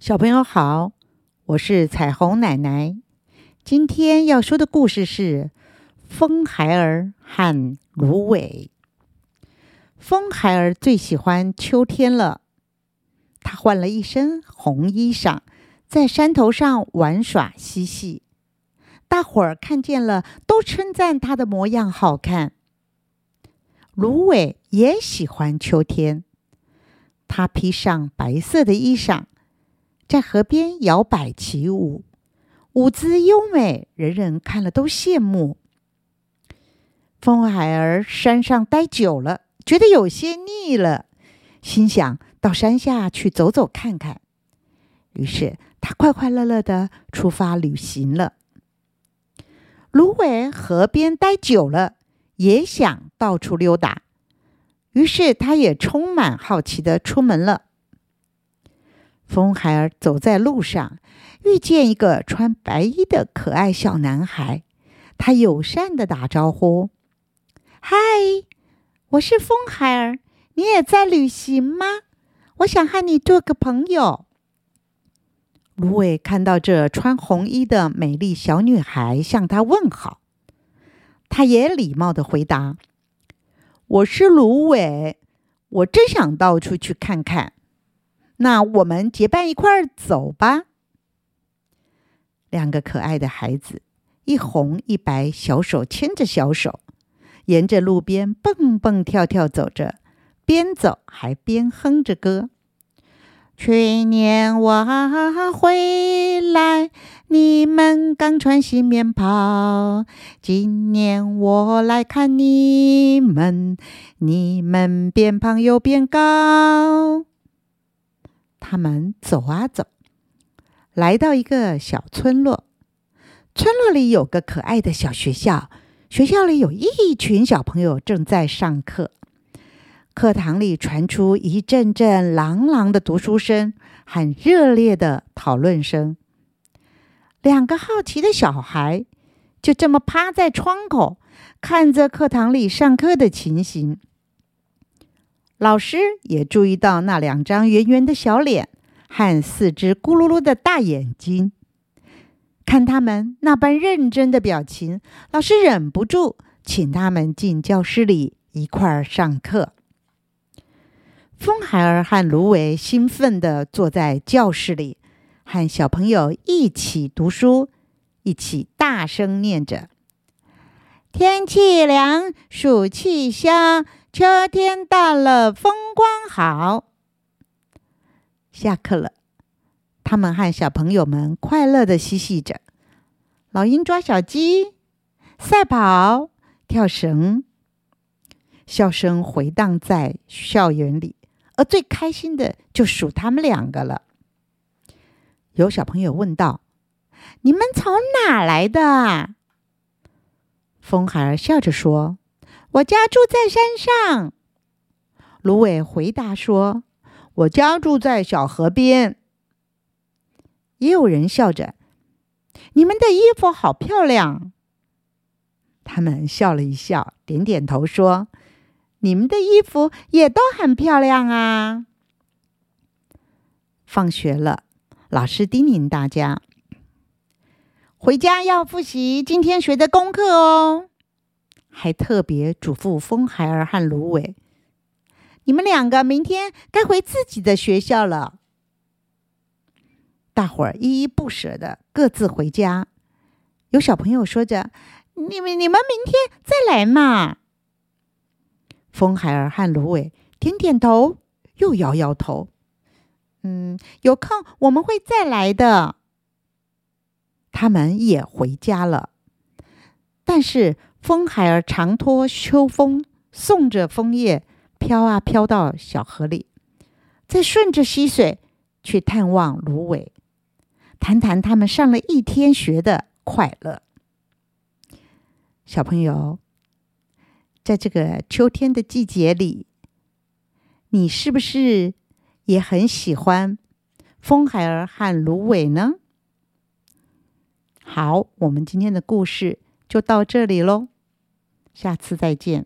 小朋友好，我是彩虹奶奶。今天要说的故事是《风孩儿和芦苇》。风孩儿最喜欢秋天了，他换了一身红衣裳，在山头上玩耍嬉戏。大伙儿看见了，都称赞他的模样好看。芦苇也喜欢秋天，他披上白色的衣裳。在河边摇摆起舞，舞姿优美，人人看了都羡慕。风海儿山上待久了，觉得有些腻了，心想到山下去走走看看。于是他快快乐乐的出发旅行了。芦苇河边待久了，也想到处溜达，于是他也充满好奇的出门了。风孩儿走在路上，遇见一个穿白衣的可爱小男孩。他友善的打招呼：“嗨，我是风孩儿，你也在旅行吗？我想和你做个朋友。”芦苇看到这穿红衣的美丽小女孩向他问好，他也礼貌的回答：“我是芦苇，我真想到处去看看。”那我们结伴一块儿走吧。两个可爱的孩子，一红一白，小手牵着小手，沿着路边蹦蹦跳跳走着，边走还边哼着歌。去年我回来，你们刚穿新棉袍；今年我来看你们，你们变胖又变高。他们走啊走，来到一个小村落。村落里有个可爱的小学校，学校里有一群小朋友正在上课。课堂里传出一阵阵朗朗的读书声和热烈的讨论声。两个好奇的小孩就这么趴在窗口，看着课堂里上课的情形。老师也注意到那两张圆圆的小脸和四只咕噜噜的大眼睛，看他们那般认真的表情，老师忍不住请他们进教室里一块儿上课。风孩儿和芦苇兴奋地坐在教室里，和小朋友一起读书，一起大声念着：“天气凉，暑气消。”秋天到了，风光好。下课了，他们和小朋友们快乐的嬉戏着，老鹰抓小鸡，赛跑，跳绳，笑声回荡在校园里。而最开心的就属他们两个了。有小朋友问道：“你们从哪来的？”风孩儿笑着说。我家住在山上，芦苇回答说：“我家住在小河边。”也有人笑着：“你们的衣服好漂亮。”他们笑了一笑，点点头说：“你们的衣服也都很漂亮啊。”放学了，老师叮咛大家：“回家要复习今天学的功课哦。”还特别嘱咐风孩儿和芦苇：“你们两个明天该回自己的学校了。”大伙儿依依不舍的各自回家。有小朋友说着：“你们你们明天再来嘛。”风孩儿和芦苇点点头，又摇摇头：“嗯，有空我们会再来的。”他们也回家了，但是。风孩儿常托秋风，送着枫叶飘啊飘到小河里，再顺着溪水去探望芦苇，谈谈他们上了一天学的快乐。小朋友，在这个秋天的季节里，你是不是也很喜欢风孩儿和芦苇呢？好，我们今天的故事。就到这里喽，下次再见。